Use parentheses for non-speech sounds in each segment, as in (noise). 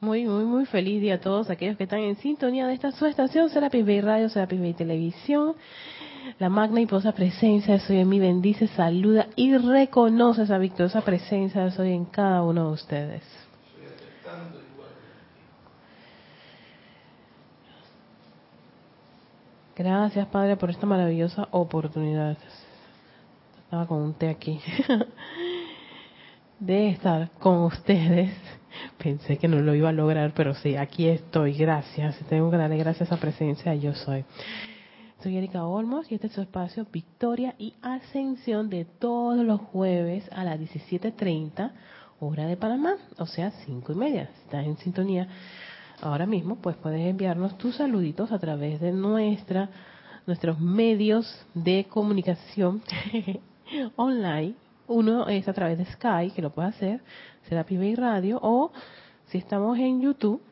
Muy, muy, muy feliz día a todos aquellos que están en sintonía de esta su estación, Serapis Bay Radio, Serapis Bay Televisión. La magna y poderosa presencia de Soy en mí bendice, saluda y reconoce esa victoriosa presencia de Soy en cada uno de ustedes. Gracias, Padre, por esta maravillosa oportunidad. Estaba con un té aquí. (laughs) De estar con ustedes. Pensé que no lo iba a lograr, pero sí, aquí estoy. Gracias. Tengo que darle gracias a presencia. Yo soy. Soy Erika Olmos y este es su espacio Victoria y Ascensión de todos los jueves a las 17.30 hora de Panamá, o sea, cinco y media. Estás en sintonía ahora mismo, pues puedes enviarnos tus saluditos a través de nuestra nuestros medios de comunicación (laughs) online. Uno es a través de Skype, que lo puedes hacer, será Bay Radio, o si estamos en YouTube,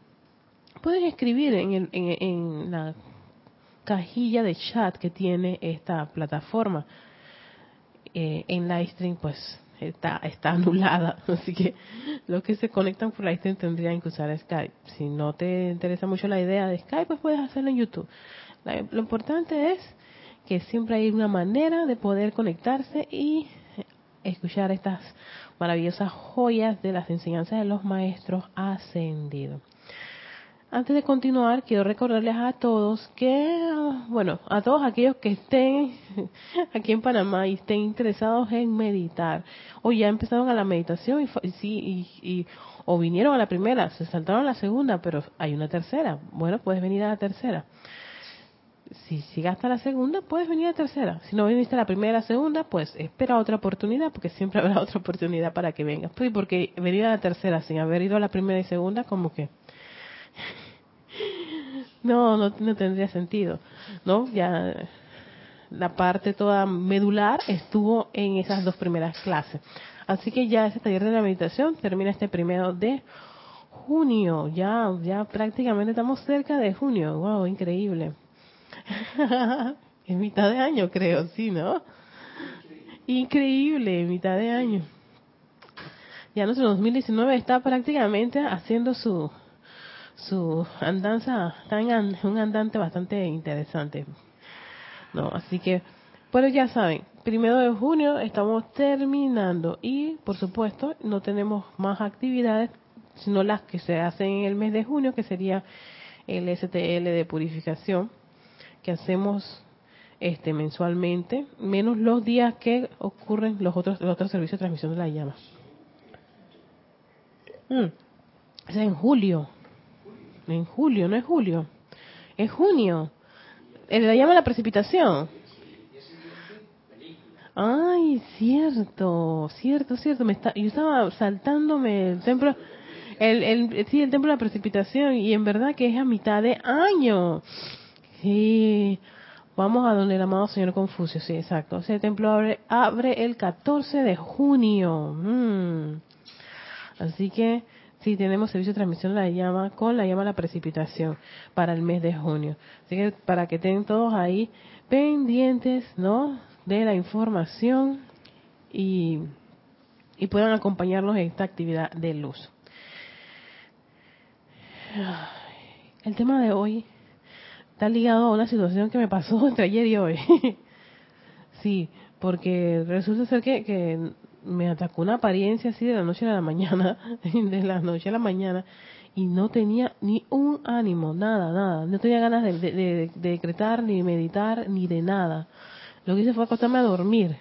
puedes escribir en, en, la cajilla de chat que tiene esta plataforma. Eh, en Livestream, pues está, está (laughs) anulada, así que los que se conectan por Livestream tendrían que usar Skype. Si no te interesa mucho la idea de Skype, pues puedes hacerlo en YouTube. lo importante es que siempre hay una manera de poder conectarse y escuchar estas maravillosas joyas de las enseñanzas de los maestros ascendidos. Antes de continuar, quiero recordarles a todos que, bueno, a todos aquellos que estén (laughs) aquí en Panamá y estén interesados en meditar, o ya empezaron a la meditación y, sí, y, o vinieron a la primera, se saltaron a la segunda, pero hay una tercera. Bueno, puedes venir a la tercera. Si llegas hasta la segunda, puedes venir a la tercera. Si no viniste a la primera, a la segunda, pues espera otra oportunidad, porque siempre (laughs) habrá otra oportunidad para que vengas. Pues porque venir a la tercera sin haber ido a la primera y segunda, como que (laughs) no, no, no tendría sentido, ¿no? Ya la parte toda medular estuvo en esas dos primeras clases. Así que ya ese taller de la meditación termina este primero de junio. Ya, ya prácticamente estamos cerca de junio. Wow, increíble. (laughs) en mitad de año, creo, sí, ¿no? Increíble, mitad de año. Ya nuestro 2019 está prácticamente haciendo su su andanza en un andante bastante interesante. No, así que, pero ya saben, primero de junio estamos terminando y, por supuesto, no tenemos más actividades, sino las que se hacen en el mes de junio, que sería el STL de purificación, que hacemos este mensualmente, menos los días que ocurren los otros, los otros servicios de transmisión de la llama. Mm. Es en julio, en julio, no es julio. Es junio. Le llama la precipitación. Ay, cierto, cierto, cierto. Me está, yo estaba saltándome el templo, el, el, sí, el templo de la precipitación y en verdad que es a mitad de año. Sí, vamos a donde el amado señor Confucio, sí, exacto. Ese templo abre, abre el 14 de junio. Mm. Así que Sí, tenemos servicio de transmisión la llama con la llama a la precipitación para el mes de junio. Así que para que estén todos ahí pendientes, ¿no? De la información y, y puedan acompañarnos en esta actividad de luz. El tema de hoy está ligado a una situación que me pasó (laughs) entre ayer y hoy. (laughs) sí, porque resulta ser que, que me atacó una apariencia así de la noche a la mañana, (laughs) de la noche a la mañana, y no tenía ni un ánimo, nada, nada. No tenía ganas de, decretar, ni meditar, ni de nada. Lo que hice fue acostarme a dormir.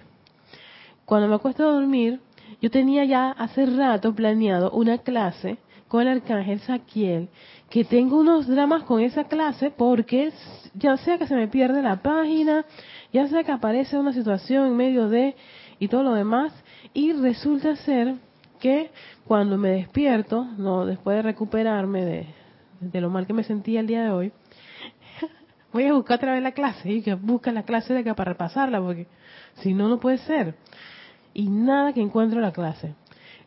Cuando me acuesto a dormir, yo tenía ya hace rato planeado una clase con el arcángel Saquiel, que tengo unos dramas con esa clase porque ya sea que se me pierde la página, ya sea que aparece una situación en medio de y todo lo demás, y resulta ser que cuando me despierto, no después de recuperarme de, lo mal que me sentía el día de hoy, (laughs) voy a buscar otra vez la clase y que busca la clase de acá para repasarla porque si no no puede ser. Y nada que encuentro la clase.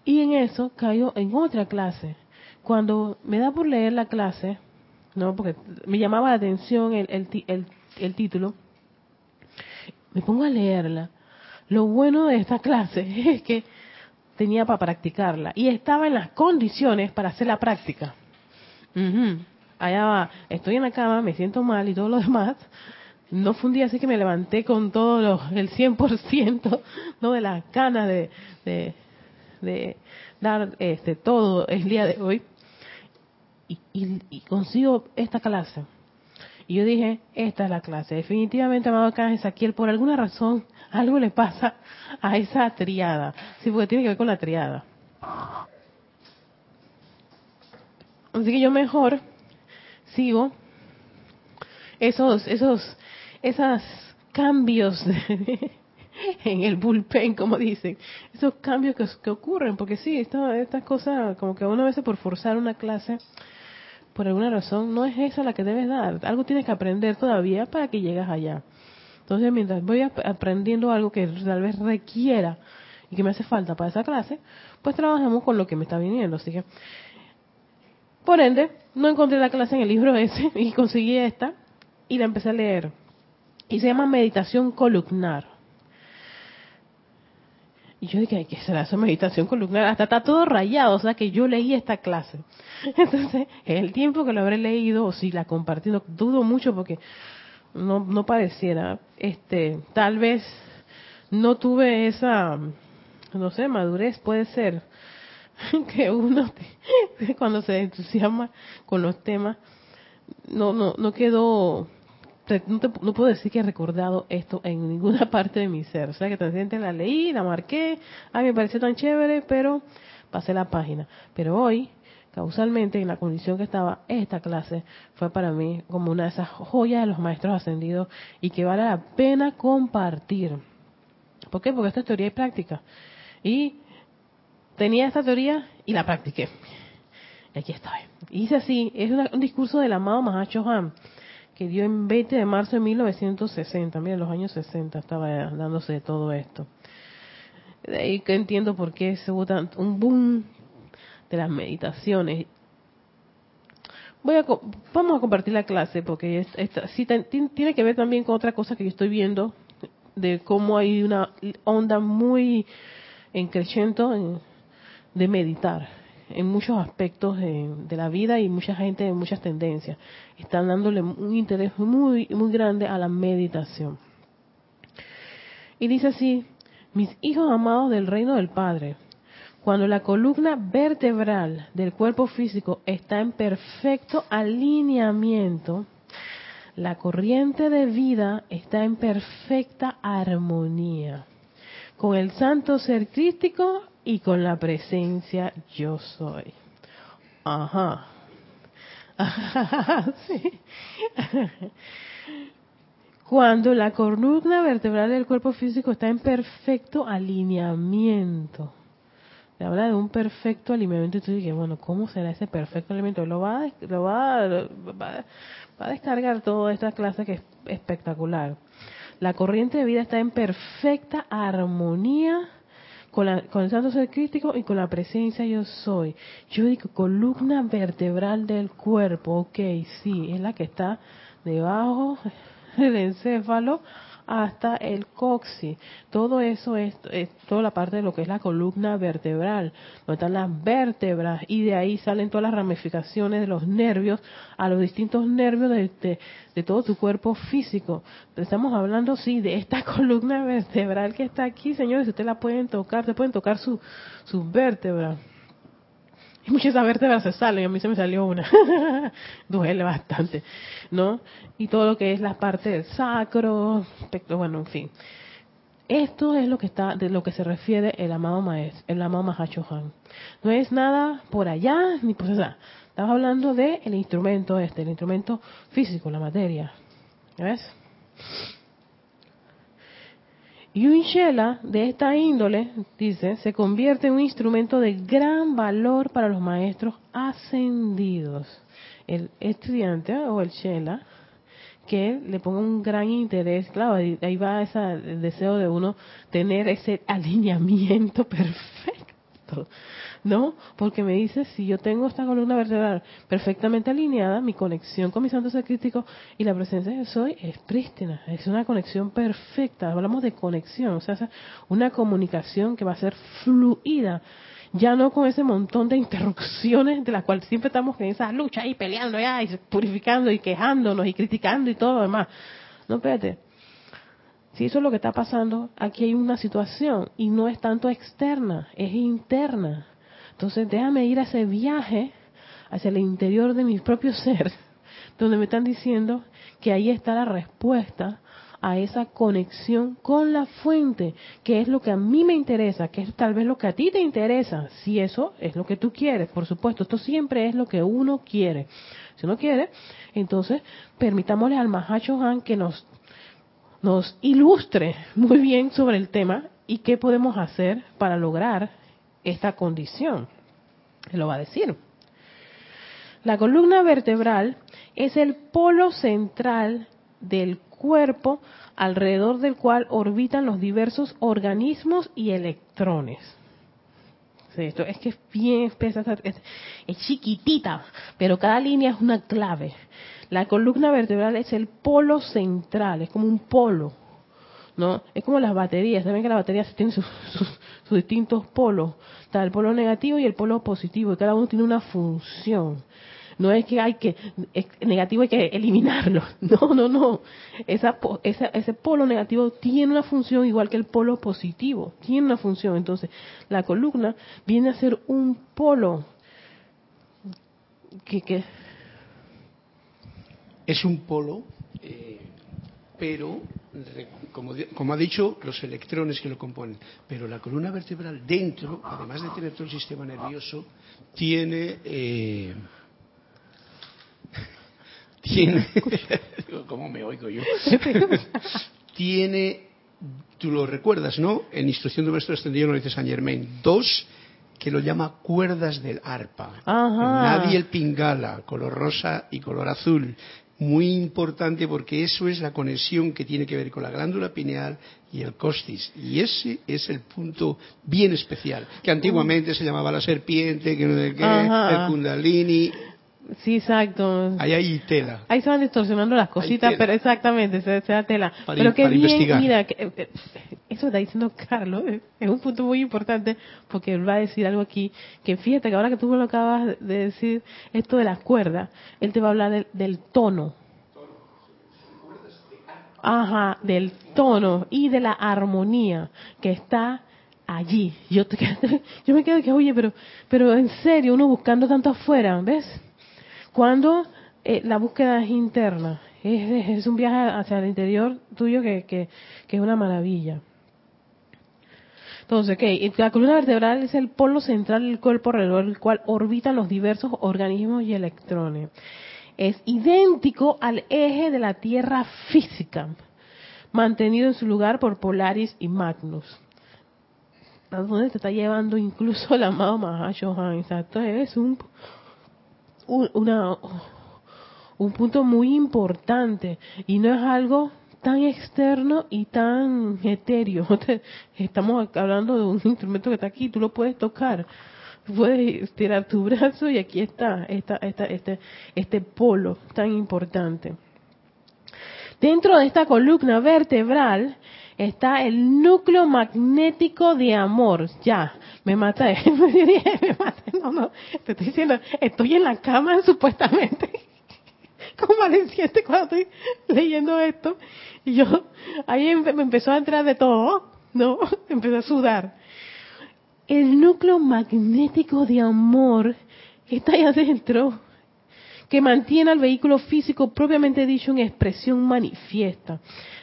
Y en eso caigo en otra clase cuando me da por leer la clase no porque me llamaba la atención el, el, el título me pongo a leerla lo bueno de esta (laughs) clase es que tenía para practicarla y estaba en las condiciones para hacer la práctica. Ujú. Allá va, estoy en la cama, me siento mal y todo lo demás. No fue un día así que me levanté con todo lo, el 100% ¿no? de las ganas de, de, de dar este todo el día de hoy. Y, y, consigo esta clase. Y yo dije, esta es la clase. Definitivamente, amado Arcángel Saquiel, por alguna razón, algo le pasa a esa triada. Sí, porque tiene que ver con la triada. Así que yo mejor sigo esos, esos, esos cambios (laughs) en el bullpen, como dicen, esos cambios que, ocurren, porque sí, estas cosas, como que uno a veces por forzar una clase, por alguna razón, no es esa la que debes dar. Algo tienes que aprender todavía para que llegues allá. Entonces, mientras voy ap- aprendiendo algo que tal vez requiera y que me hace falta para esa clase, pues trabajamos con lo que me está viniendo. Así que, por ende, no encontré la clase en el libro ese (laughs) y conseguí esta y la empecé a leer. Y se llama Meditación Columnar. Y yo dije, ¿qué será eso? Meditación columnar. Hasta está todo rayado, o sea que yo leí esta clase. (laughs) Entonces, el tiempo que lo habré leído, o si la compartí, no dudo mucho porque no, no pareciera. Este, tal vez no tuve esa, no sé, madurez, puede ser. (laughs) Que uno, (laughs) cuando se entusiasma con los temas, no, no, no quedó no, puedo decir que he recordado esto en (laughs) ninguna parte de mi ser. O sea que siempre la leí, la marqué, ay me pareció tan chévere, pero pasé la página. Pero hoy, causalmente, en la condición que estaba, esta clase fue para mí como una de esas joyas de los maestros ascendidos y que vale la pena compartir. ¿Por qué? Porque esto es teoría y práctica. Y tenía esta teoría y la practiqué. Y aquí estoy. Y dice así, es un discurso del amado Mahacho Han que dio en 20 de marzo de 1960. Mira, los años 60 estaba dándose de todo esto. De ahí que entiendo por qué se hubo un boom de las meditaciones. Voy a, vamos a compartir la clase porque es, esta- sí, tiene que ver también con otra cosa que yo estoy viendo de cómo hay una onda muy en- de meditar en muchos aspectos de, de la vida y mucha gente en muchas tendencias. Están dándole un interés muy muy grande a la meditación. Y dice así mis hijos amados del reino del Padre cuando la columna vertebral del cuerpo físico está en perfecto alineamiento la corriente de vida está en perfecta armonía. Con el santo ser crístico y con la presencia yo soy. Ajá. (laughs) Sí. Cuando la columna vertebral del cuerpo físico está en perfecto alineamiento. Se habla de un perfecto alineamiento y tú dices, bueno, ¿cómo será ese perfecto alineamiento? Lo va, a, lo va, a- va, va a descargar toda esta clase que es espectacular. La corriente de vida está en perfecta armonía con, la, con el santo ser crítico y con la presencia yo soy. Yo digo columna vertebral del cuerpo, ok, sí, es la que está debajo (laughs) del encéfalo hasta el coxis. Todo eso es, toda la parte de lo que es la columna vertebral, donde están las vértebras y de ahí salen todas las ramificaciones de los nervios a los distintos nervios de, de, todo tu cuerpo físico. Estamos hablando, sí, de esta (laughs) columna vertebral que está aquí, señores, ustedes la pueden tocar, se pueden tocar su, sus vértebras. (laughs) Y muchas de vértebras se salen, a mí se me salió una. (laughs) Duele bastante, ¿no? Y todo lo que es la parte del sacro, bueno, en fin. Esto es lo que está, de lo que se refiere el amado maestro, el amado Mahacho Han. No es nada por allá ni por allá. Estamos hablando de el instrumento este, el instrumento físico, la materia. ¿Ves? Y un shela de esta índole, dice, se convierte en un instrumento de gran valor para los maestros ascendidos. El estudiante o el shela que le ponga un gran interés, claro, ahí, va esa, el deseo de uno tener ese alineamiento (laughs) perfecto, ¿no? Porque me dice, si yo tengo esta columna vertebral perfectamente alineada, mi conexión con mi santo ser crítico y la presencia de soy es prístina, es una conexión perfecta, hablamos de conexión, o sea, una comunicación que va a ser fluida. ya no con ese montón de interrupciones de las cuales siempre estamos en esa lucha y peleando ya y purificando y quejándonos y criticando y todo lo demás. No, espérate. Si eso es lo que está pasando, aquí hay una situación y no es tanto externa, es interna. Entonces déjame ir a ese viaje hacia el interior de mi propio (laughs) ser, donde me están diciendo que ahí está la respuesta a esa conexión con la fuente, que es lo que a mí me interesa, que es tal vez lo que a ti te interesa, si eso es lo que tú quieres, por supuesto, esto siempre es lo que uno quiere. Si uno quiere, entonces permitámosle al Mahacho Han que nos, nos ilustre muy bien sobre el tema y qué podemos hacer para lograr esta condición. Se lo va a decir. La columna vertebral es el polo central del cuerpo alrededor del cual orbitan los diversos organismos y electrones. esto es que es bien espesa, es, chiquitita, pero cada línea es una clave. La columna vertebral es el polo central, es como un polo, ¿no? Es como las baterías, saben que las baterías tienen (laughs) sus, sus distintos polos, está el polo negativo y el polo positivo, y cada uno tiene una función. No es que hay que, negativo hay que eliminarlo. (laughs) No, no, no. Esa, ese polo negativo tiene una función igual que el polo positivo. Tiene una función. Entonces, la columna viene a ser un polo que... Es un polo, eh, pero como, como, ha dicho, los electrones que lo componen. Pero la columna vertebral dentro, además de tener todo el sistema nervioso, tiene eh, (laughs) tiene, (laughs) ¿cómo me oigo yo? (laughs) tiene, tú lo recuerdas, ¿no? En Instrucción de Maestro Extendido lo dice San Germain, dos que lo llama cuerdas del arpa. Nadie el pingala, color rosa y color azul. Muy importante porque eso es la conexión que tiene que ver con la glándula pineal y el costis. Y ese es el punto bien especial, que antiguamente se llamaba la serpiente, que no de qué, el kundalini, Sí, exacto. Ahí hay tela. Ahí se van distorsionando las cositas, pero exactamente, se, da tela. pero que bien, mira, que, eh, eh, eso está diciendo Carlos, eh, es un punto muy importante, porque él va a decir algo aquí, que fíjate que ahora que tú me lo acabas de decir, esto de las cuerdas, él te va a hablar del, tono. Ajá, del tono y de la armonía que está allí. Yo, te, (laughs) yo me quedo que, oye, pero, pero en serio, uno buscando tanto afuera, ¿ves? Cuando eh, la búsqueda es interna, es, un viaje hacia el interior tuyo que, es una maravilla. Entonces, okay, la columna vertebral es el polo central del cuerpo alrededor del cual orbitan los diversos organismos y electrones. Es idéntico al eje de la Tierra física, mantenido en su lugar por Polaris y Magnus. ¿A dónde te está llevando incluso el amado Mahashohan? Exacto, es un, una, un punto muy importante y no es algo tan externo y tan etéreo. (laughs) Estamos hablando de un instrumento que está aquí, tú lo puedes tocar, puedes tirar tu brazo y aquí está esta, esta, este, este polo tan importante. Dentro de esta columna vertebral está el núcleo magnético de amor. Ya, me mata, (laughs) me mata, no, no, te estoy diciendo, estoy en la cama (laughs) supuestamente. Como siente cuando estoy leyendo esto. Y yo, ahí me empezó a entrar de todo, ¿no? (laughs) Empezó a sudar. El núcleo magnético de amor está ahí adentro, que mantiene al vehículo físico propiamente dicho en expresión manifiesta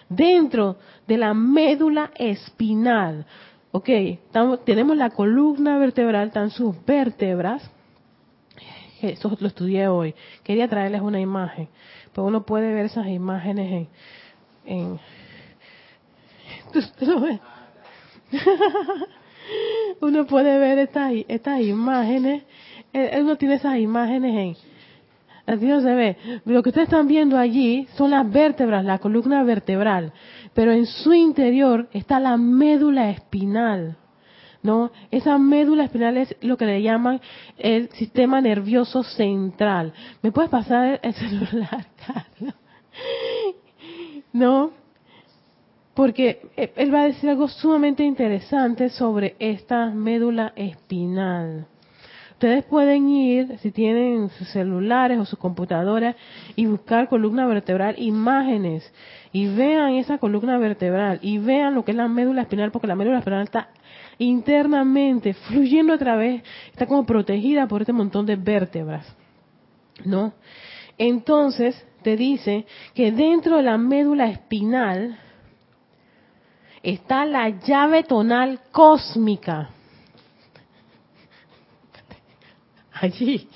dentro de la médula espinal. Ok, tenemos la columna vertebral, están sus vértebras. Eso lo estudié hoy. Quería traerles una imagen, pero uno puede ver esas imágenes en... (laughs) (laughs) uno puede ver estas, estas imágenes, eh, uno tiene esas imágenes en Así no se ve. Lo que ustedes están viendo allí son las vértebras, la columna vertebral, pero en su interior está la médula espinal. ¿No? Esa médula espinal es lo que le llaman el sistema nervioso central. ¿Me puedes pasar el celular, (laughs) Carlos? ¿No? porque eh, él va a decir algo sumamente interesante sobre esta médula espinal. Ustedes pueden ir, si tienen sus celulares o sus computadoras, y buscar columna vertebral, imágenes, y vean esa columna vertebral, y vean lo que es la médula espinal, porque la médula espinal está internamente, fluyendo a través, está como protegida por este montón de vértebras. ¿No? Entonces, te dice que dentro de la médula espinal, está la llave tonal cósmica. (laughs) Allí.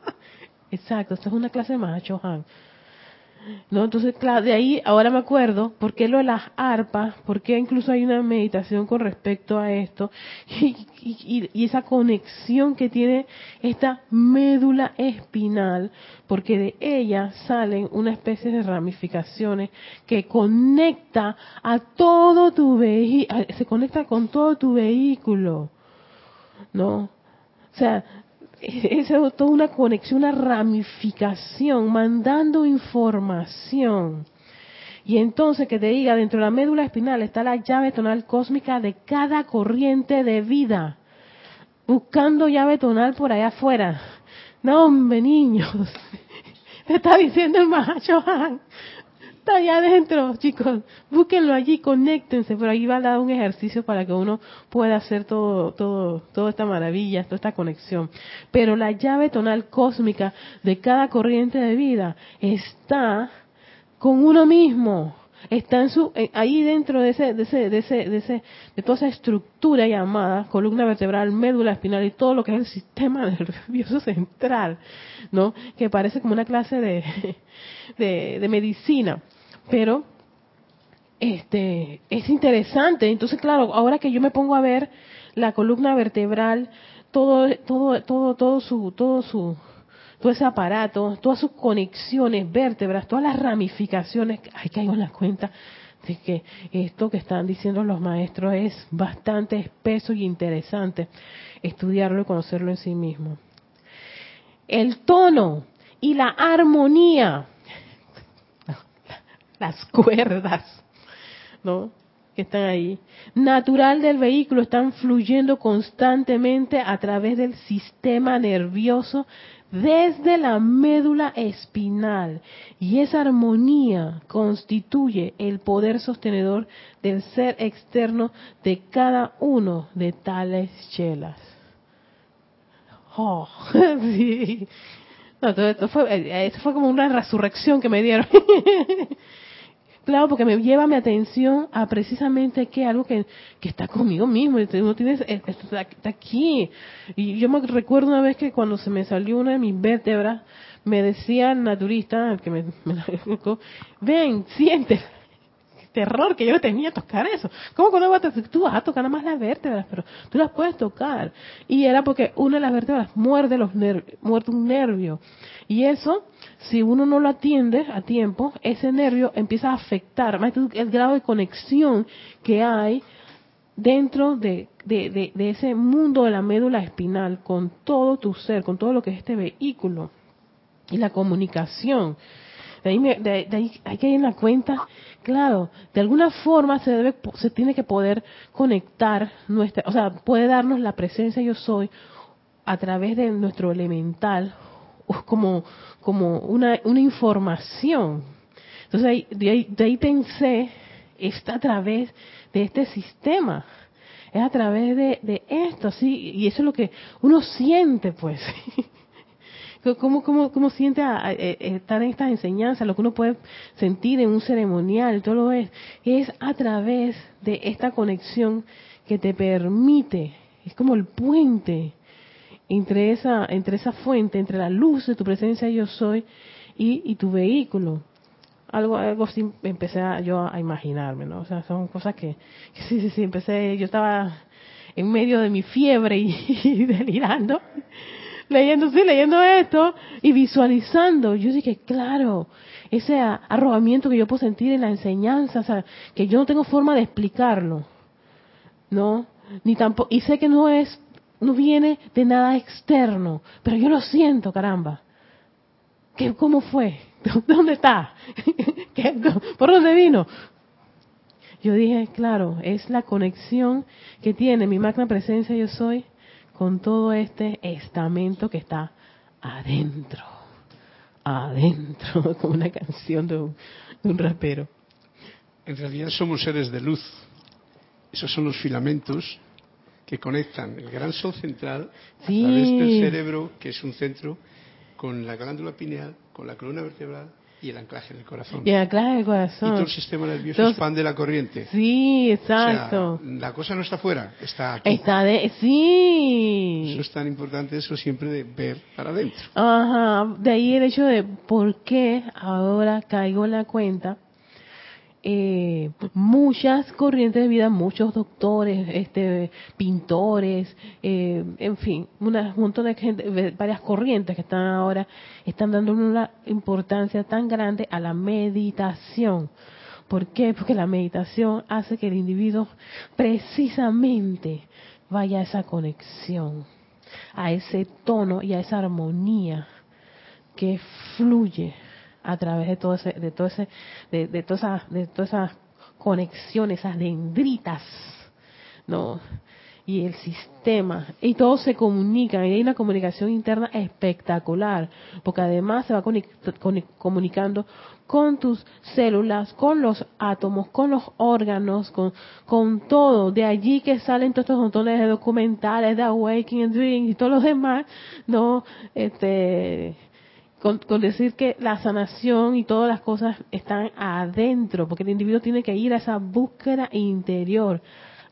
(laughs) Exacto, esta es una clase más, Johan. ¿No? Entonces, claro, de ahí ahora me acuerdo por qué lo de las arpas, por qué incluso hay una meditación con respecto a esto (laughs) y, esa conexión que tiene esta médula espinal, porque de ella salen una especie de ramificaciones que conecta a todo tu vehículo, se conecta con todo tu vehículo, ¿no? O sea, (laughs) es toda una conexión, una ramificación, mandando información. Y entonces que te diga, dentro de la médula espinal está la llave tonal cósmica de cada corriente de vida. Buscando llave tonal por allá afuera. No, hombre, niños. (laughs) Me está diciendo el Mahacho allá adentro, chicos. Búsquenlo allí, conéctense, pero ahí va a dar un ejercicio para que uno pueda hacer todo, todo, toda esta maravilla, toda esta conexión. Pero la llave tonal cósmica de cada corriente de vida está con uno mismo. Está en su, ahí dentro de ese, de ese, de ese, de ese, de toda esa estructura llamada columna vertebral, médula espinal y todo lo que es el sistema (laughs) nervioso central, ¿no? Que parece como una clase de, (laughs) de, de medicina pero este es interesante. Entonces, claro, ahora que yo me pongo a ver la columna vertebral, todo, todo, todo, todo su, todo su, todo ese aparato, todas sus conexiones, vértebras, todas las ramificaciones, hay que en la cuenta de que esto que están diciendo los maestros es bastante espeso y interesante estudiarlo y conocerlo en sí mismo. El tono y la armonía las cuerdas, ¿no? Que están ahí, natural del vehículo, están fluyendo constantemente a través del sistema nervioso desde la médula espinal. Y esa armonía constituye el poder sostenedor del ser externo de cada uno de tales chelas. Oh, (laughs) sí. No, todo esto fue, eh, eso fue como una resurrección que me dieron. (laughs) Claro, porque me lleva mi atención a precisamente que algo que, que está conmigo mismo, uno tiene, está, aquí. Y yo me recuerdo una vez que cuando se me salió una de mis vértebras, me decía el naturista, el que me, me (laughs) ven, siente, terror que yo tenía tocar eso. ¿Cómo cuando vas a, tú vas a tocar nada más las vértebras, pero tú las puedes tocar? Y era porque una de las vértebras muerde los muerde un nervio. Y eso, si uno no lo atiende a tiempo, ese nervio empieza a afectar el grado de conexión que hay dentro de, de, de, ese mundo de la médula espinal con todo tu ser, con todo lo que es este vehículo y la comunicación. De ahí, de, ahí hay que ir en la cuenta, claro, de alguna forma se debe, se tiene que poder conectar nuestra, o sea, puede darnos la presencia yo soy a través de nuestro elemental como, como una, una información. Entonces de, ahí, de ahí pensé, está a través de este sistema, es a través de, de esto, sí, y eso es lo que uno siente, pues. (laughs) ¿Cómo, cómo, cómo siente a, estar en estas enseñanzas? Lo que uno puede sentir en un ceremonial, todo lo es, es a través de esta conexión que te permite, es como el puente entre esa, entre esa fuente, entre la luz de tu presencia yo soy y, y tu vehículo. Algo, algo así empecé a, yo a imaginarme, ¿no? O sea, son cosas que, sí, sí, sí, empecé, yo estaba en medio de mi fiebre y (laughs) delirando leyendo, sí, leyendo esto y visualizando. Yo dije, claro, ese arrobamiento que yo puedo sentir en la enseñanza, o sea, que yo no tengo forma de explicarlo, ¿no? Ni tampoco, y sé que no es, no viene de nada externo, pero yo lo siento, caramba. ¿Qué, ¿Cómo fue? (laughs) ¿Dónde está? (laughs) ¿Por dónde vino? yo dije, claro, es la conexión que tiene mi magna presencia yo soy con todo este estamento que está adentro, adentro, (laughs) como una canción de un, de un rapero. En realidad somos seres de luz. Esos son los filamentos que conectan el gran sol central a través del cerebro, que es un centro, con la glándula pineal, con la columna vertebral y el anclaje del corazón. Y el anclaje del corazón. Y todo el sistema nervioso expande la corriente. Sí, exacto. la cosa no está fuera, está aquí. Está de, sí. Eso es tan importante, eso siempre de ver para adentro. Ajá, de ahí el hecho de por qué ahora caigo en la cuenta eh, muchas corrientes de vida, muchos doctores, este, pintores, eh, en fin, un montón de gente, varias corrientes que están ahora, están dando una importancia tan grande a la meditación. ¿Por qué? Porque la meditación hace que el individuo precisamente vaya a esa conexión, a ese tono y a esa armonía que fluye a través de todo ese, de todo ese, de, de todas esas, de todas esas conexiones, esas dendritas, no, y el sistema, y todo se comunica, y hay una comunicación interna espectacular, porque además se va comunicando con tus células, con los átomos, con los órganos, con, con todo. De allí que salen todos estos montones de documentales de Awakening Dream y todos los demás, ¿no? Este, con, decir que la sanación y todas las cosas están adentro, porque el individuo tiene que ir a esa búsqueda interior.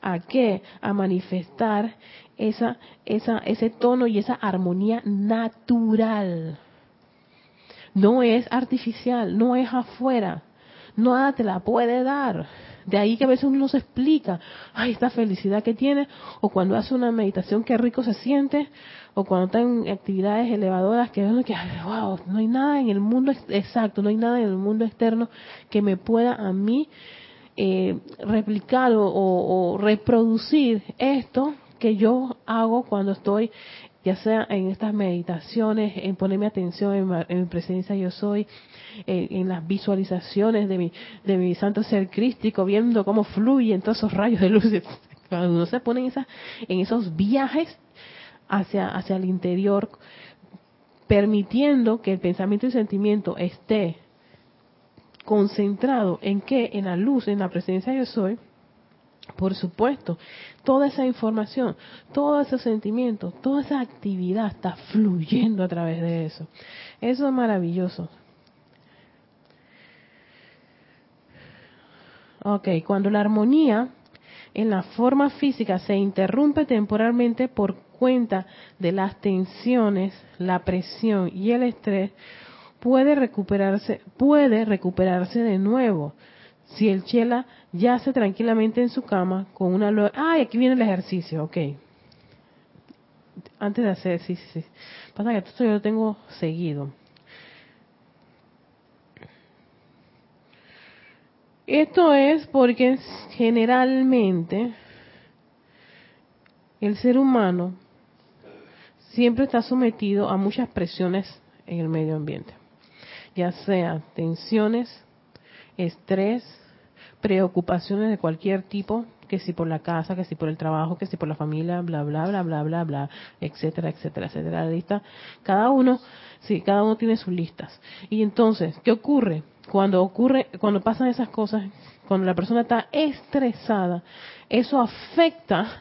¿A qué? A manifestar esa, esa, ese tono y esa armonía natural. No es artificial, no es afuera. Nada te la puede dar. De ahí que a veces uno se explica, ay, esta felicidad que tiene, o cuando hace una meditación, qué rico se siente, o cuando está en actividades elevadoras que que, wow, no hay nada en el mundo exacto, no hay nada en el mundo externo que me pueda a mí eh, replicar o, reproducir esto que yo hago cuando estoy ya sea en estas meditaciones, en ponerme atención en, mi presencia yo soy, en, las visualizaciones de mi, de mi santo ser crístico, viendo cómo fluyen todos esos rayos de luz. (laughs) Cuando uno se pone en, en esos viajes hacia, hacia el interior, permitiendo que el pensamiento y sentimiento esté concentrado en qué, en la luz, en la presencia yo soy, por supuesto, toda esa información, todo ese sentimiento, toda esa actividad está fluyendo a través de eso. Eso es maravilloso. Ok, cuando la armonía en la forma física se interrumpe temporalmente por cuenta de las tensiones, la presión y el estrés, puede recuperarse, puede recuperarse de nuevo. Si el chela yace tranquilamente en su cama con una ay, aquí viene el ejercicio, ok. Antes de hacer, sí, sí, sí. Pasa que esto yo lo tengo seguido. Esto es porque generalmente el ser humano siempre está sometido a muchas presiones en el medio ambiente, ya sea tensiones, estrés, preocupaciones de cualquier tipo, que si por la casa, que si por el trabajo, que si por la familia, bla, bla, bla, bla, bla, bla, etcétera, etcétera, etcétera. La lista, cada uno, sí, cada uno tiene sus listas. Y entonces, ¿qué ocurre? Cuando ocurre, cuando pasan esas cosas, cuando la persona está estresada, eso afecta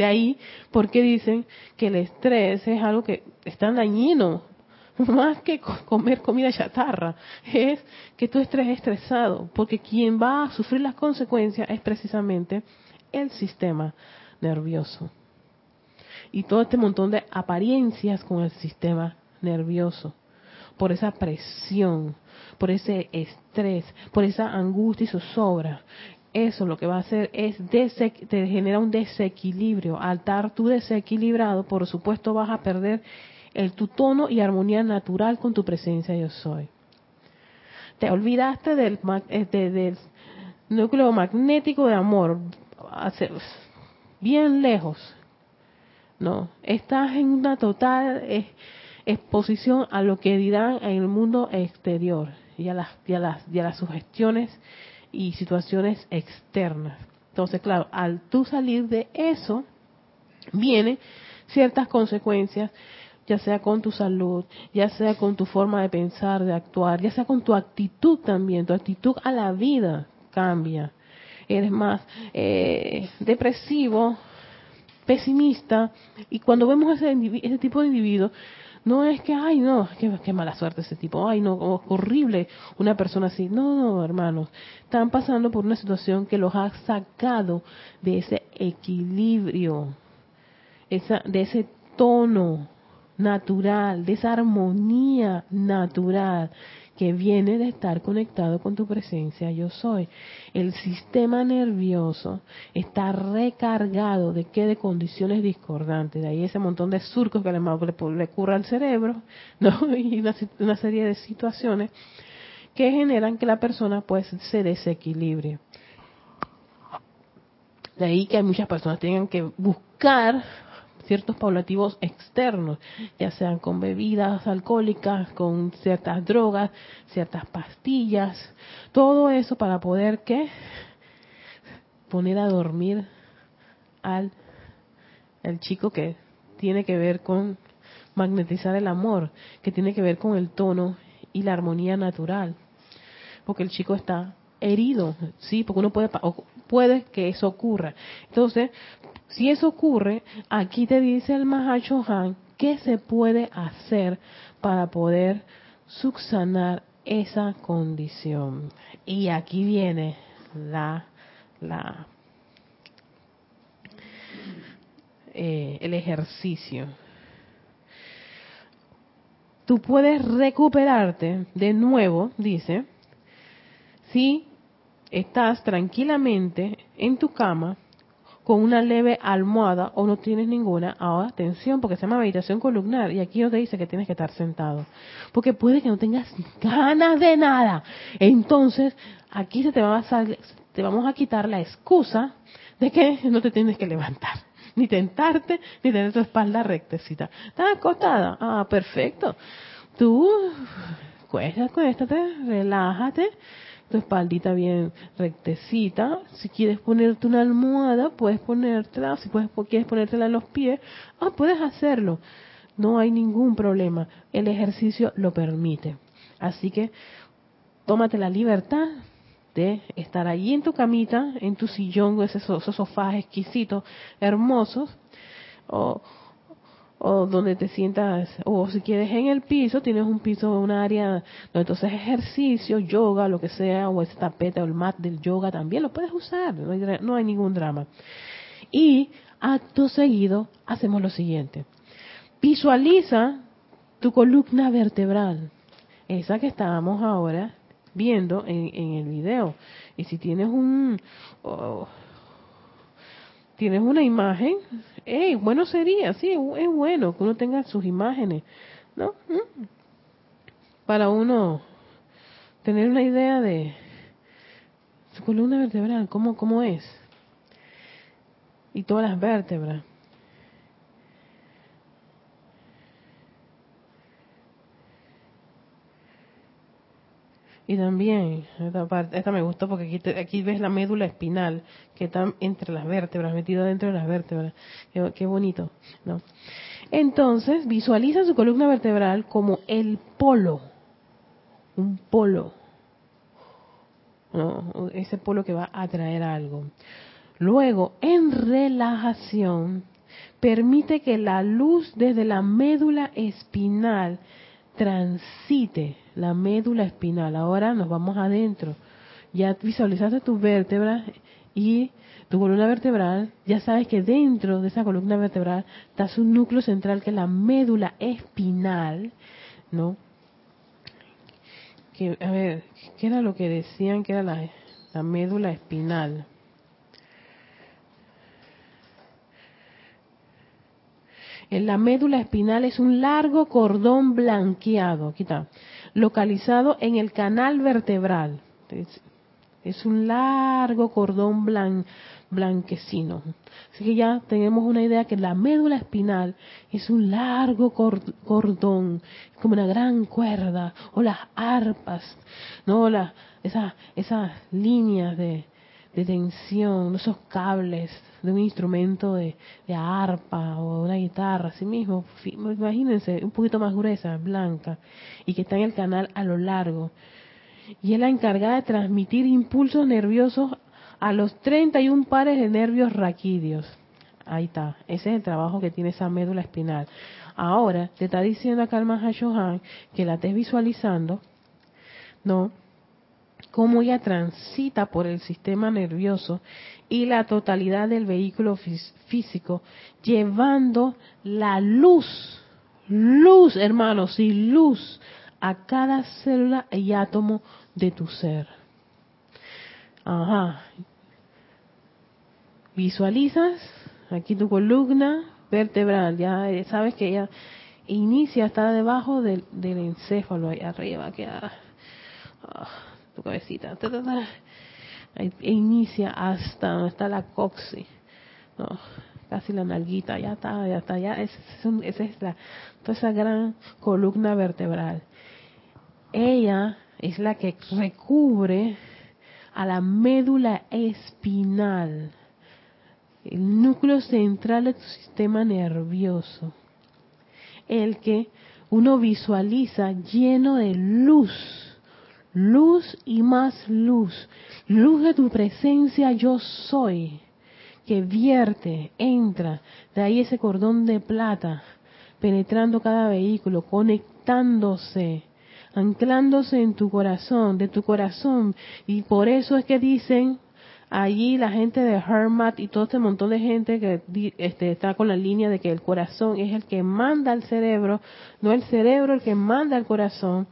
de ahí porque dicen que el estrés es algo que es tan dañino, (laughs) más que comer comida chatarra, es que tú estés estresado, porque quien va a sufrir las consecuencias es precisamente el sistema nervioso. Y todo este montón de apariencias con el sistema nervioso, por esa presión, por ese estrés, por esa angustia y zozobra eso lo que va a hacer es te genera un desequilibrio. Al estar tú desequilibrado, por supuesto vas a perder el tu tono y armonía natural con tu presencia yo soy. Te olvidaste del, eh, núcleo magnético de amor, bien lejos. No, estás en una total eh, exposición a lo que dirán en el mundo exterior y a las, y a las, y a las sugestiones y situaciones externas. Entonces, claro, al tú salir de eso, vienen ciertas consecuencias, ya sea con tu salud, ya sea con tu forma de pensar, de actuar, ya sea con tu actitud también, tu actitud a la vida cambia. Eres más eh, depresivo, pesimista, y cuando vemos ese, ese tipo de individuos, no es que, ay, no, qué, mala suerte ese tipo, ay, no, horrible una persona así. No, no, hermanos, están pasando por una situación que los ha sacado de ese equilibrio, esa, de ese tono natural, de esa armonía natural que viene de estar conectado con tu presencia yo soy. El sistema nervioso está recargado de qué de condiciones discordantes, de ahí ese montón de surcos que le, le, ocurre al cerebro, (laughs) ¿no? y una, serie de situaciones que generan que la persona pues se desequilibre. De ahí que muchas personas tengan que buscar ciertos paulativos externos, ya sean con bebidas alcohólicas, con ciertas drogas, ciertas pastillas, todo eso para poder ¿qué? poner a dormir al el chico que tiene que ver con magnetizar el amor, que tiene que ver con el tono y la armonía natural, porque el chico está herido, sí, porque uno puede puede que eso ocurra. Entonces, si eso ocurre, aquí te dice el Mahacho Han qué se puede hacer para poder subsanar esa condición. Y aquí viene la, la eh, el ejercicio. Tú puedes recuperarte de nuevo, dice, si estás tranquilamente en tu cama con una leve almohada o no tienes ninguna, ahora atención porque se llama meditación columnar y aquí os dice que tienes que estar sentado, porque puede que no tengas ganas de nada. Entonces, aquí se te va a te vamos a quitar la excusa de que no te tienes que levantar, (laughs) ni tentarte, ni tener tu espalda rectecita. ¿Estás acostada? Ah, perfecto. Tú, cuéstate, relájate tu espaldita bien rectecita. Si quieres ponerte una almohada, puedes ponértela. Si puedes, quieres ponértela en los pies, ah, puedes hacerlo. No hay ningún problema. El ejercicio lo permite. Así que tómate la libertad de estar allí en tu camita, en tu sillón, esos, esos sofás exquisitos, hermosos, o, o donde te sientas, o si quieres en el piso, tienes un piso, un área donde entonces ejercicio, yoga, lo que sea, o ese tapete o el mat del yoga también lo puedes usar, no hay, ningún drama. Y acto seguido hacemos lo siguiente, visualiza tu columna vertebral, esa que estábamos ahora viendo en, en el video. Y si tienes un, tienes una imagen, hey, bueno sería, sí, es bueno que uno tenga sus imágenes, ¿no? ¿Mm? Para uno tener una idea de su columna vertebral, cómo, cómo es, y todas las vértebras. Y también, esta, parte, esta me gustó porque aquí, aquí ves la médula espinal que está entre las vértebras, metida dentro de las vértebras. Qué, bonito, ¿no? Entonces, visualiza su columna vertebral como el polo, un polo, ese polo que va a atraer algo. Luego, en relajación, permite que la luz desde la médula espinal transite la médula espinal. Ahora nos vamos adentro. Ya visualizaste tus vértebras y tu columna vertebral. Ya sabes que dentro de esa columna vertebral está su núcleo central, que es la médula espinal, ¿no? Que, a ver, ¿qué era lo que decían que era la, la médula espinal? En la médula espinal es un largo cordón blanqueado, aquí está, localizado en el canal vertebral. Es, un largo cordón blanquecino. Así que ya tenemos una idea que la médula espinal es un largo cordón, como una gran cuerda, o las arpas, no la, esas, esas líneas de, de tensión, esos cables de un instrumento de, de arpa o una guitarra, así mismo, imagínense, un poquito más gruesa, blanca, y que está en el canal a lo largo. Y es la encargada de transmitir impulsos nerviosos a los 31 pares de nervios raquídeos. Ahí está, ese es el trabajo que tiene esa médula espinal. Ahora, te está diciendo acá el Mahashohan que la estés visualizando, ¿no? Cómo ella transita por el sistema nervioso y la totalidad del vehículo físico, llevando la luz, luz, hermanos, y luz a cada célula y átomo de tu ser. Ajá. Visualizas aquí tu columna vertebral, ya sabes que ella inicia, está debajo del, encéfalo, ahí arriba, queda ah, tu cabecita. Ahí inicia hasta donde está la coxi, no, casi la nalguita, ya está, ya está, ya es, esa es la, toda esa gran columna vertebral. Ella es la que recubre a la médula espinal, el núcleo central de tu sistema nervioso, el que uno visualiza lleno de luz, luz y más luz, luz de tu presencia yo soy, que vierte, entra, de ahí ese cordón de plata, penetrando cada vehículo, conectándose anclándose en tu corazón, de tu corazón. Y por eso es que dicen allí la gente de Hermat y todo este montón de gente que este, está con la línea de que el corazón es el que manda al cerebro, no el cerebro el que manda al corazón.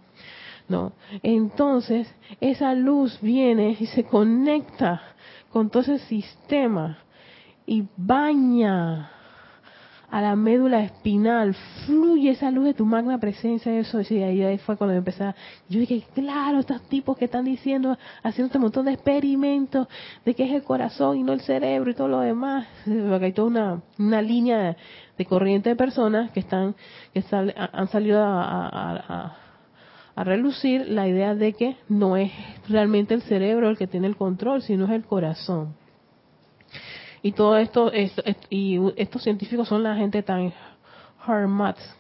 No. Entonces, esa luz viene y se conecta con todo ese sistema y baña a la médula espinal, fluye esa luz de tu magna presencia, eso, y ahí, fue cuando empecé, yo dije, claro, estos tipos que están diciendo, haciendo este montón de experimentos, de que es el corazón y no el cerebro y todo lo demás, porque hay toda una, una línea de, corriente de personas que están, que han salido a, a relucir la idea de que no es realmente el cerebro el que tiene el control, sino es el corazón. Y todo esto, y estos científicos son la gente tan hard maths,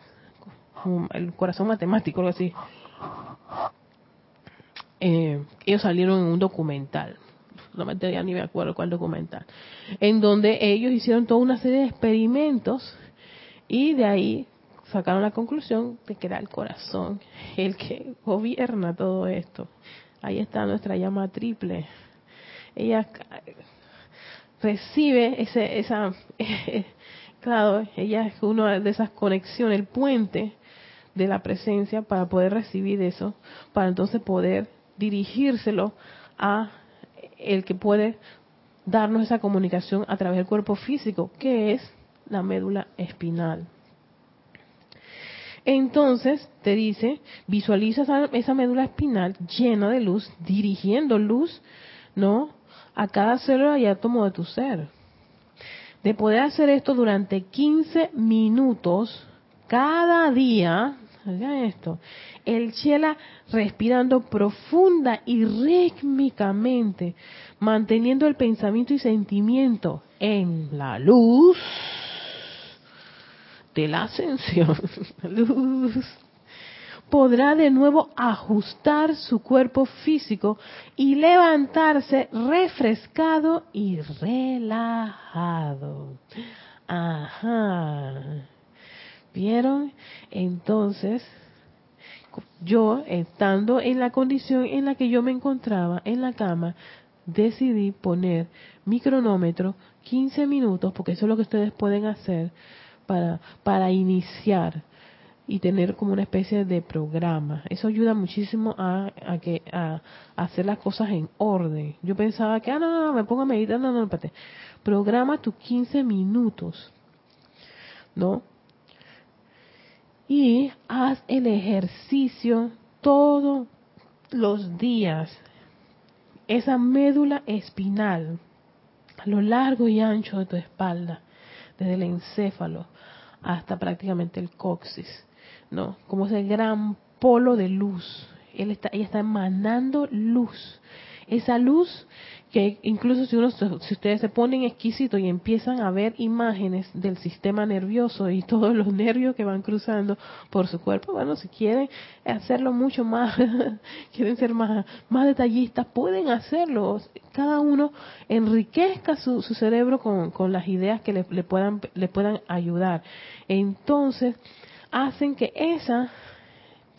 el corazón matemático, algo así. Eh, ellos salieron en un documental, me ya ni me acuerdo cuál documental, en donde ellos hicieron toda una serie de experimentos y de ahí sacaron la conclusión de que era el corazón el que gobierna todo esto. Ahí está nuestra llama triple. Ella recibe ese, esa, (laughs) claro, ella es una de esas conexiones, el puente de la presencia para poder recibir eso, para entonces poder dirigírselo a el que puede darnos esa comunicación a través del cuerpo físico, que es la médula espinal. Entonces te dice, visualiza esa médula espinal llena de luz, dirigiendo luz, ¿no? a cada célula y átomo de tu ser. De poder hacer esto durante 15 minutos cada día, esto, el chela respirando profunda y rítmicamente, manteniendo el pensamiento y sentimiento en la luz de la ascensión, (laughs) luz podrá de nuevo ajustar su cuerpo físico y levantarse refrescado y relajado. Ajá. ¿Vieron? Entonces, yo, estando en la condición en la que yo me encontraba en la cama, decidí poner mi cronómetro 15 minutos, porque eso es lo que ustedes pueden hacer para, para iniciar y tener como una especie de programa. Eso ayuda muchísimo a, que a, hacer las cosas en orden. Yo pensaba que, ah, no, no, me pongo a meditar, no, no, espérate. Programa tus 15 minutos, ¿no? Y haz el ejercicio todos los días. Esa médula espinal a lo largo y ancho de tu espalda, desde el encéfalo hasta prácticamente el coxis, ¿no? Como ese gran polo de luz. Él está, ella está emanando luz. Esa luz que incluso si, uno, si ustedes se ponen exquisitos y empiezan a ver imágenes del sistema nervioso y (laughs) todos los nervios que van cruzando por su cuerpo, bueno, si quieren hacerlo mucho más, (laughs) quieren ser más, más detallistas, pueden hacerlo. Cada uno enriquezca su, su cerebro con, con, las ideas que le, le, puedan, le puedan ayudar. Entonces, hacen que esa,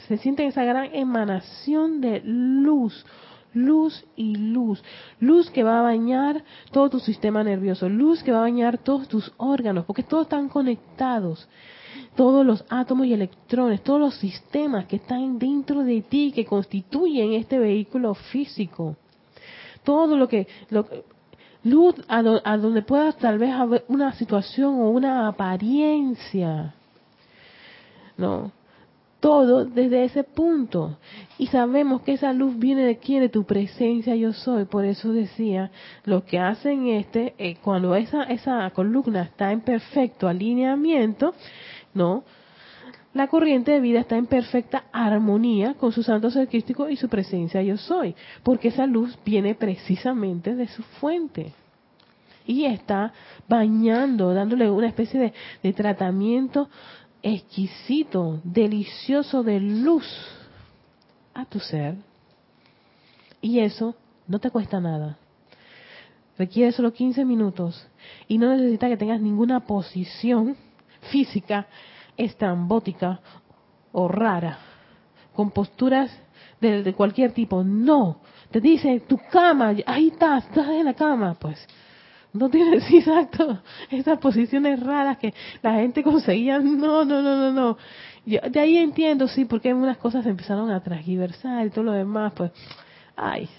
se siente esa gran emanación de luz, luz y luz. Luz que va a bañar todo tu sistema nervioso, luz que va a bañar todos tus órganos, porque todos están conectados. Todos los átomos y electrones, todos los sistemas que están dentro de ti, que constituyen este vehículo físico. Todo lo que, luz a, a donde puedas tal vez haber una situación o una apariencia. No, todo desde ese punto. Y sabemos que esa luz viene de quién, de tu presencia yo soy. Por eso decía, lo que hacen este, eh, cuando esa, esa columna está en perfecto alineamiento, ¿no? La corriente de vida está en perfecta armonía con su santo ser y su presencia yo soy. Porque esa luz viene precisamente de su fuente y está bañando, dándole una especie de, de, tratamiento exquisito, delicioso de luz a tu ser. Y eso no te cuesta nada. Requiere solo 15 minutos y no necesita que tengas ninguna posición física estrambótica o rara, con posturas de, de cualquier tipo. No, te dice tu cama, ahí estás, estás en la cama, pues no tienes (laughs) exacto esas posiciones raras que la gente conseguía. No, no, no, no, no. Yo, de ahí entiendo, sí, porque unas cosas se empezaron a transgiversar y todo lo demás, pues, ay,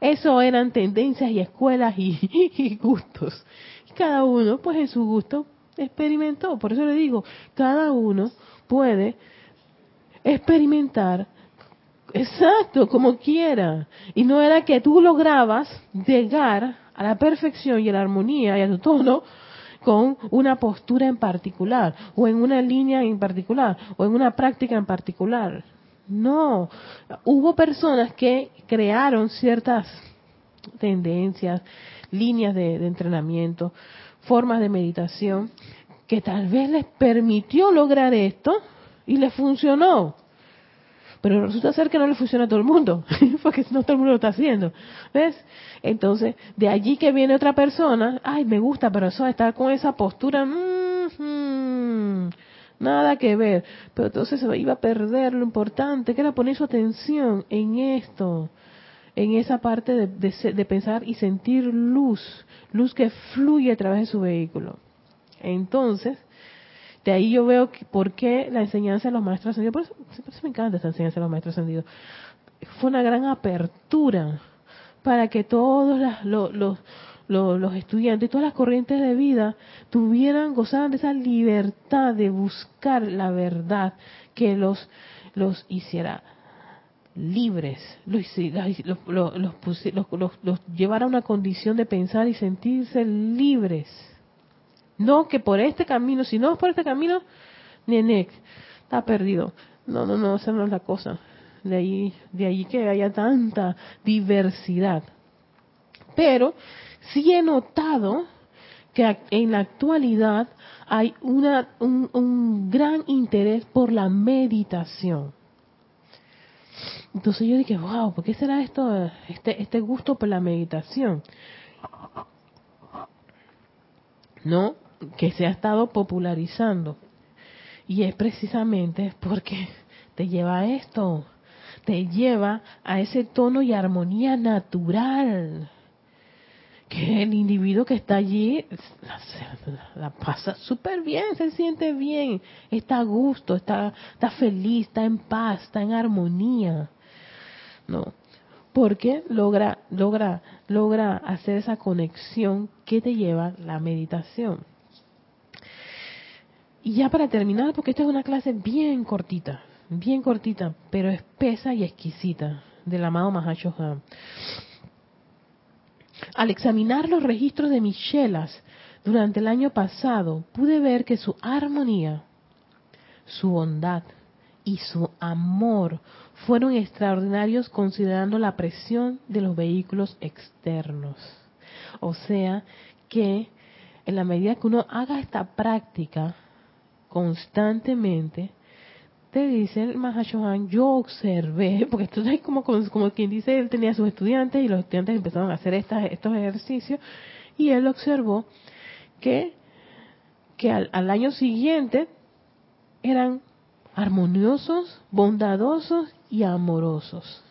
eso eran tendencias y escuelas y, (laughs) y gustos. Y cada uno, pues en su gusto, experimentó. Por eso le digo, cada uno puede experimentar exacto como quiera. Y no era que tú lograbas llegar a la perfección y a la armonía y a tu tono con una postura en particular o en una línea en particular o en una práctica en particular. No, hubo personas que crearon ciertas tendencias, líneas de, de entrenamiento, formas de meditación que tal vez les permitió lograr esto y les funcionó. Pero resulta ser que no le funciona a todo el mundo, (laughs) porque no todo el mundo lo está haciendo. ¿Ves? Entonces, de allí que viene otra persona, ay, me gusta, pero eso estar con esa postura, mmm, nada que ver. Pero entonces se iba a perder lo importante, que era poner su atención en esto, en esa parte de, de, de pensar y sentir luz, luz que fluye a través de su vehículo. Entonces, de ahí yo veo que, por qué la enseñanza de los maestros ascendidos, por eso, por eso me encanta esta enseñanza de los maestros ascendidos, fue una gran apertura para que todos los, los, los, los estudiantes, todas las corrientes de vida tuvieran, gozaran de esa libertad de buscar la verdad que los, los hiciera libres, los, los, los, los llevara a una condición de pensar y sentirse libres. No que por este camino, si no es por este camino, Nenek está perdido. No, no, no, esa no es la cosa. De ahí, de ahí que haya tanta diversidad. Pero sí he notado que en la actualidad hay una, un, un gran interés por la meditación. Entonces yo dije, wow, ¿por qué será esto, este, este gusto por la meditación? ¿No? Que se ha estado popularizando. Y es precisamente porque te lleva a esto, te lleva a ese tono y armonía natural. Que el individuo que está allí la, pasa súper bien, se siente bien, está a gusto, está, está feliz, está en paz, está en armonía. ¿No? Porque logra, logra, logra hacer esa conexión que te lleva la meditación. Y ya para terminar, porque esta es una clase bien cortita, bien cortita, pero espesa y exquisita, del amado Mahashohan. Al examinar los registros de Michelas durante el año pasado, pude ver que su armonía, su bondad y su amor fueron extraordinarios considerando la presión de los vehículos externos. O sea que en la medida que uno haga esta práctica constantemente, te dice el Mahashohan, yo observé, (laughs) porque esto es como, como, quien dice, él tenía sus estudiantes y los estudiantes empezaron a hacer estos ejercicios y él observó que, que al, al año siguiente eran armoniosos, bondadosos y amorosos.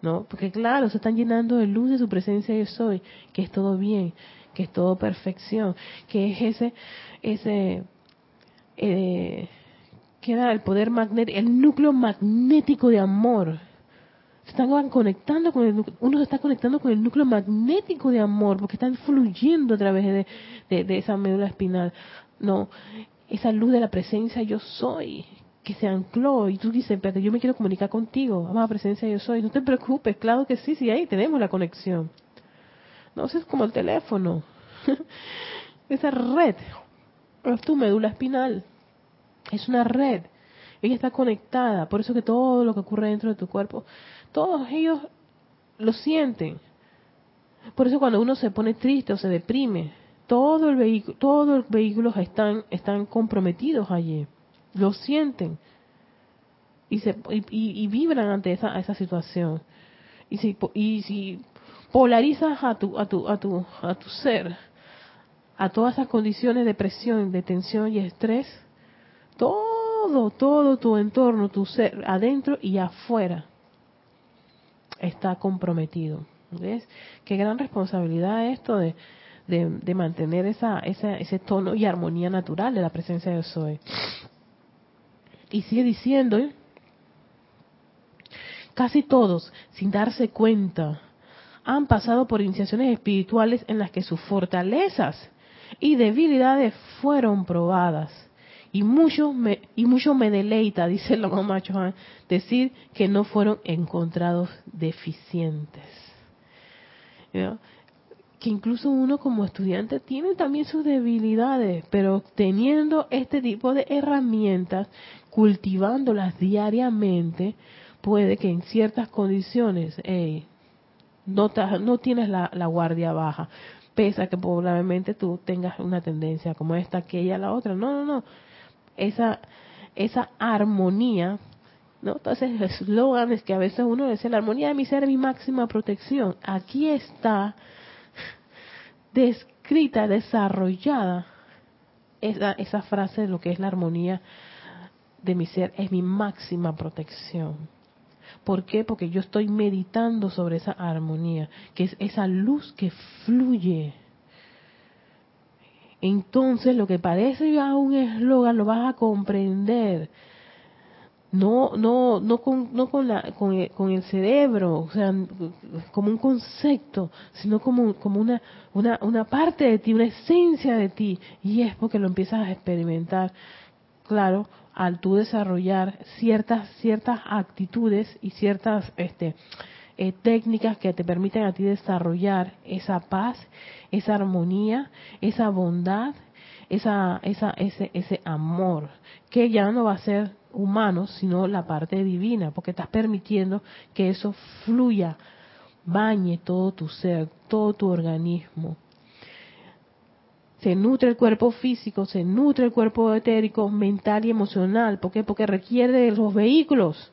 ¿No? Porque claro, se están llenando de luz de su presencia yo soy, que es todo bien, que es todo perfección, que es ese, ese, eh, que era el poder magnético, el núcleo magnético de amor. Se están conectando con el, uno se está conectando con el núcleo magnético de amor, porque están fluyendo a través de, de, esa médula espinal. No, esa luz de la presencia yo soy, que se ancló y tú dices, pero yo me quiero comunicar contigo, amada presencia yo soy, no te preocupes, claro que sí, sí, ahí tenemos la conexión. No, es como el teléfono, (laughs) esa red, es tu médula espinal, es una red, ella está conectada, por eso que todo lo que ocurre dentro de tu cuerpo, todos ellos lo sienten. Por eso cuando uno se pone triste o se deprime, todo el vehículo, todos los vehículos están, están comprometidos allí, lo sienten. Y, se, y, vibran ante esa, esa situación. Y si, y si polarizas a tu, a, tu, a, tu, a tu ser, a todas esas condiciones de presión, de tensión y estrés, todo, todo tu entorno, tu ser, adentro y afuera, está comprometido. ¿Ves? Qué gran responsabilidad esto de, de, mantener esa, ese tono y armonía natural de la presencia de Soy. Y sigue diciendo, ¿eh? casi todos, sin darse cuenta, han pasado por iniciaciones espirituales en las que sus fortalezas y debilidades fueron probadas. Y mucho me, y mucho me deleita, (laughs) dice la mamá decir que no fueron encontrados deficientes que incluso uno como estudiante tiene también sus debilidades, pero teniendo este tipo de herramientas, cultivándolas diariamente, puede que en ciertas condiciones no, no tienes la, guardia baja, pese a que probablemente tú tengas una tendencia como esta, aquella, la otra. No, no, no. Esa, esa armonía ¿no? Entonces, eslóganes que a veces uno dice, la armonía de mi ser es mi máxima protección. Aquí está (laughs) descrita, desarrollada, esa, esa frase de lo que es la armonía de mi ser es mi máxima protección. ¿Por qué? Porque yo estoy meditando sobre esa armonía, que es esa luz que fluye. Entonces, lo que parece ya un eslogan lo vas a comprender no no no con no con la con el, con el, cerebro o sea como un concepto sino como como una una una parte de ti una esencia de ti y es porque lo empiezas a experimentar claro al tú desarrollar ciertas ciertas actitudes y ciertas este eh, técnicas que te permiten a ti desarrollar esa paz esa armonía esa bondad esa esa ese ese amor que ya no va a ser humano, sino la parte divina, porque estás permitiendo que eso fluya, bañe todo tu ser, todo tu organismo. Se nutre el cuerpo físico, se nutre el cuerpo etérico, mental y emocional. ¿Por qué? Porque requiere de los vehículos,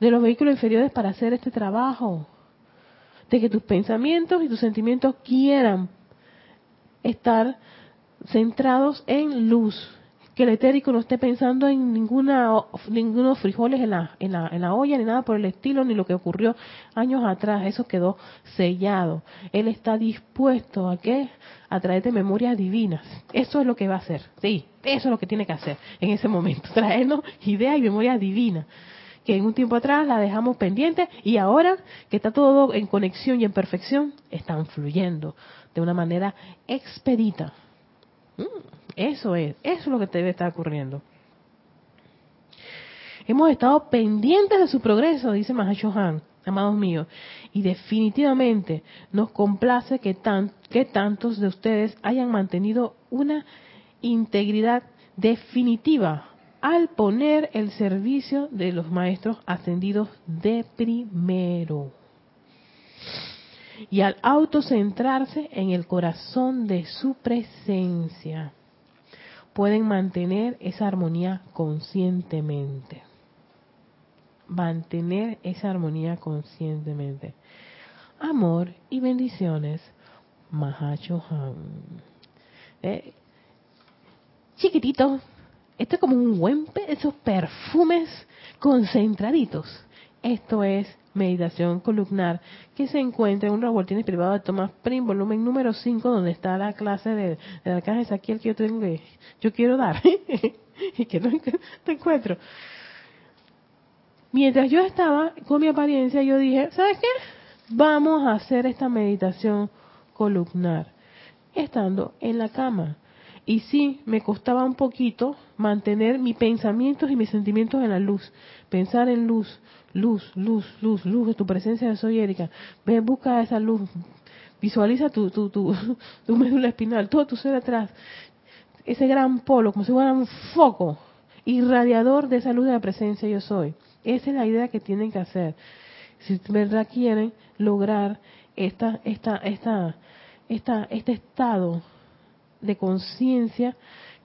de los vehículos inferiores para hacer este trabajo. De que tus pensamientos y tus sentimientos quieran estar centrados en luz, que el etérico no esté pensando en ninguna ningunos frijoles en la, en la, en la olla ni nada por el estilo ni lo que ocurrió años atrás. Eso quedó sellado. Él está dispuesto a qué a traerte memorias divinas. Eso es lo que va a hacer. Sí eso es lo que tiene que hacer en ese momento. (laughs) Traernos ideas y memorias divinas que en un tiempo atrás la dejamos pendiente y ahora que está todo en conexión y en perfección están fluyendo de una manera expedita. Eso es, eso es lo que te debe estar ocurriendo. Hemos estado pendientes de su progreso, dice Mahashohan, amados míos. Y definitivamente nos complace que, tan, que tantos de ustedes hayan mantenido una integridad definitiva al poner el servicio de los maestros ascendidos de primero. Y al autocentrarse en el corazón de su presencia, pueden mantener esa armonía conscientemente mantener esa armonía conscientemente. Amor y bendiciones, Mahachohan. Eh, chiquitito, esto es como un buen esos perfumes concentraditos. Esto es meditación columnar que se encuentra en un revoltines privado de Thomas Prim, volumen número 5, donde está la clase de, de arcángel Saquiel que yo tengo que, yo quiero dar (laughs) y que no te encuentro. Mientras yo estaba con mi apariencia, yo dije, ¿sabes qué? Vamos a hacer esta meditación columnar, estando en la cama. Y sí, me costaba un poquito mantener mis pensamientos y mis sentimientos en la luz. Pensar en luz, luz, luz, luz, luz de tu presencia de soy Erika. Ve, busca esa luz. Visualiza tu, tu, tu, (laughs) tu médula espinal, todo tu ser atrás. Ese gran polo, como si fuera un foco irradiador de esa luz de la presencia yo soy. Esa es la idea que tienen que hacer. Si verdad quieren lograr esta, esta, esta, esta, este estado de conciencia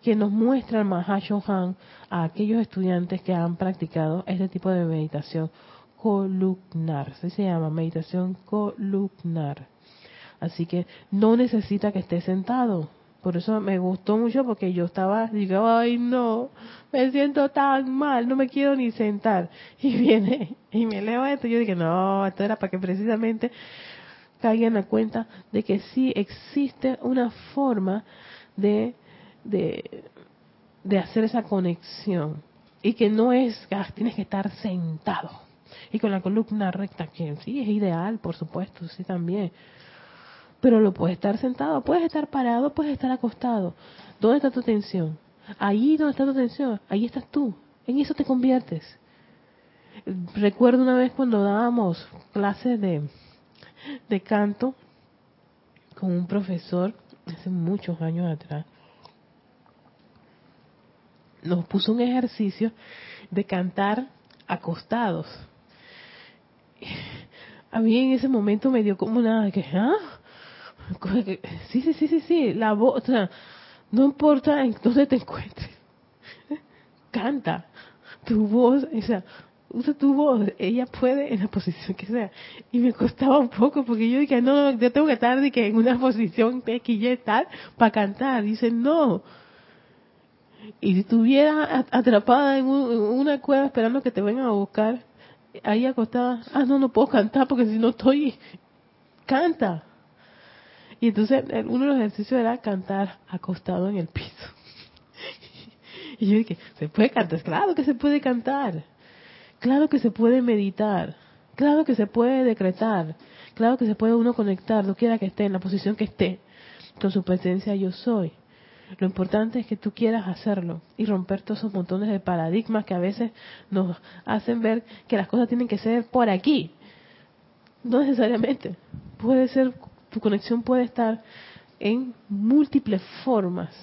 que nos muestra el Mahashohan a aquellos estudiantes que han practicado este tipo de meditación columnar. Así se llama, meditación columnar. Así que no necesita que esté sentado. Por eso me gustó mucho porque yo estaba, digo, ay no, me siento tan mal, no me quiero ni sentar. (laughs) Y viene y me leo esto y yo dije, no, esto era para que precisamente caigan a cuenta de que sí existe una forma de, de, de hacer esa conexión. Y que no es ah, tienes que estar sentado. Y con la columna recta, que sí es ideal, por supuesto, sí también pero lo puedes estar sentado, puedes estar parado, puedes estar acostado. ¿Dónde está tu atención? Ahí donde está tu atención, ahí estás tú. En eso te conviertes. Recuerdo una vez cuando dábamos clases de, de canto con un profesor hace muchos años atrás. Nos puso un ejercicio de cantar acostados. A mí en ese momento me dio como una que, ¿ah? Sí, sí, sí, sí, sí, la voz, o sea, no importa en dónde te encuentres, (laughs) canta, tu voz, o sea, usa tu voz, ella puede en la posición que sea. Y me costaba un poco porque yo dije, no, yo tengo que estar de que en una posición X, Y, tal, para cantar. Dice, no. Y si estuviera atrapada en, una cueva esperando que te vengan a buscar, ahí acostada, ah, no, no puedo cantar porque si no estoy, canta. Y entonces uno de los ejercicios era cantar acostado en el piso. (laughs) Y yo dije, ¿se puede cantar? Claro que se puede cantar. Claro que se puede meditar. Claro que se puede decretar. Claro que se puede uno conectar, no quiera que esté, en la posición que esté, con su presencia yo soy. Lo importante es que tú quieras hacerlo y romper todos esos montones de paradigmas que a veces nos hacen ver que las cosas tienen que ser por aquí. No necesariamente. Puede ser tu conexión puede estar en múltiples formas.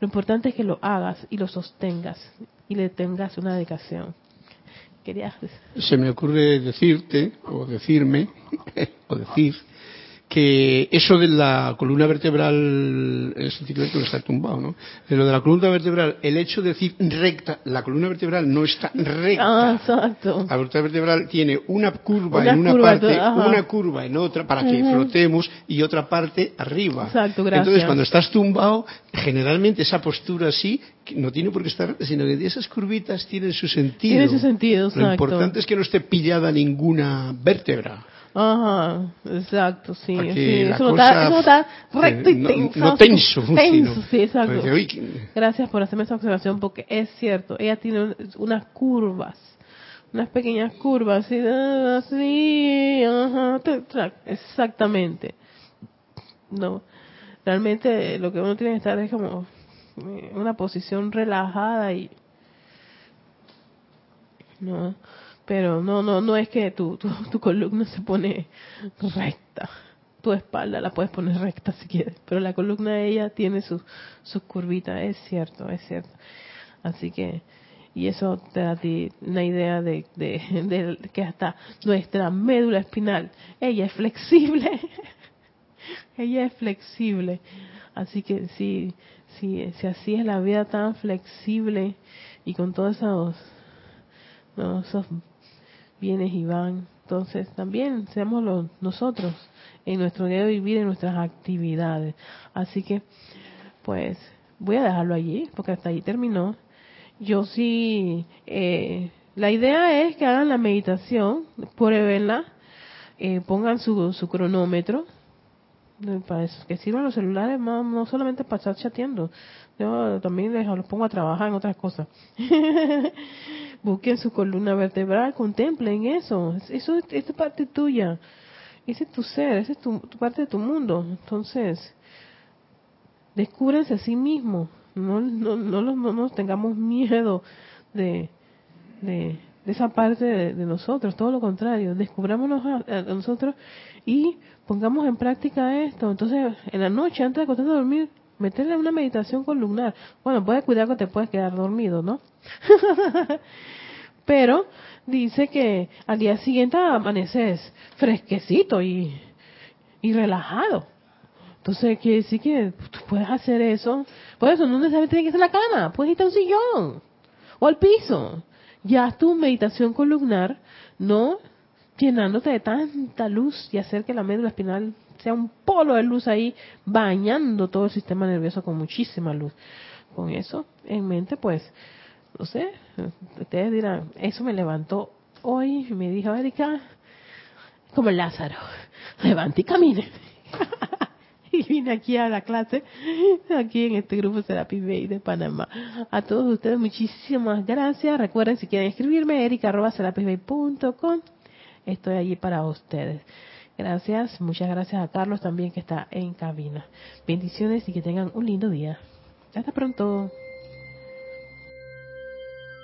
Lo importante es que lo hagas y lo sostengas y le tengas una dedicación. Querías Se me ocurre decirte o decirme (laughs) o decir que eso de la columna vertebral es el que está tumbado, ¿no? De lo de la columna vertebral, el hecho de decir recta, la columna vertebral no está recta. Ah, exacto. La columna vertebral tiene una curva en una parte, una curva en otra para que flotemos y otra parte arriba. Exacto, gracias. Entonces, cuando estás tumbado, generalmente esa postura así no tiene por qué estar, sino que esas curvitas tienen su sentido. Tiene su sentido, exacto. Lo importante es que no esté pillada ninguna vértebra. Ajá, exacto, sí. sí. Eso, no está, recto y tenso. No, tenso, tenso sí, exacto. Gracias por hacerme esa observación porque es cierto, ella tiene unas curvas, unas pequeñas curvas, así, así ajá, exactamente. No, realmente lo que uno tiene que estar es como en una posición relajada y no Pero no, no, no es que tu, tu, (laughs) tu columna se pone recta. Tu espalda la puedes poner recta si quieres, pero la columna de ella tiene sus su curvitas, es cierto, es cierto. Así que, y eso te da a ti una idea de, de, (laughs) de, que hasta nuestra médula espinal, ella es flexible, (laughs) ella es flexible. Así que si, si, si así es la vida tan flexible y con todos esos, no, esos vienes y van. Entonces también seamos nosotros en nuestro día de vivir, en nuestras actividades. Así que, pues, voy a dejarlo allí, porque hasta ahí terminó. Yo sí, eh, la idea es que hagan la meditación, pruébenla, eh, pongan su, su cronómetro, para que sirvan los celulares, no, no solamente para estar chateando, yo también les, los pongo a trabajar en otras cosas. (laughs) Busquen su columna vertebral, contemplen eso. Eso es parte tuya. Ese es tu ser, esa es tu, parte de tu mundo. Entonces, descúbrense a sí mismos. No, no, no, no, nos tengamos miedo de, de, esa parte de, nosotros, todo lo contrario, descubrámonos a, nosotros y pongamos en práctica esto. Entonces, en la noche, antes de acostarte a dormir, meterle una meditación columnar. Bueno, puedes cuidar que te puedes quedar dormido, ¿no? (laughs) Pero dice que al día siguiente amaneces fresquecito y, y relajado. Entonces quiere decir que tú puedes hacer eso. Por eso no necesariamente tienes que en la cama, puedes irte a un sillón o al piso. Ya tu meditación columnar, no llenándote de tanta luz y hacer que la médula espinal sea un polo de luz ahí bañando todo el sistema nervioso con muchísima luz. Con eso en mente, pues, no sé, ustedes dirán, eso me levantó hoy me dijo, Erika, como Lázaro, levante y camine. (laughs) y vine aquí a la clase, aquí en este grupo Serapi Bay de Panamá. A todos ustedes muchísimas gracias. Recuerden si quieren escribirme, erica.com. Estoy allí para ustedes. Gracias, muchas gracias a Carlos también que está en cabina. Bendiciones y que tengan un lindo día. Hasta pronto.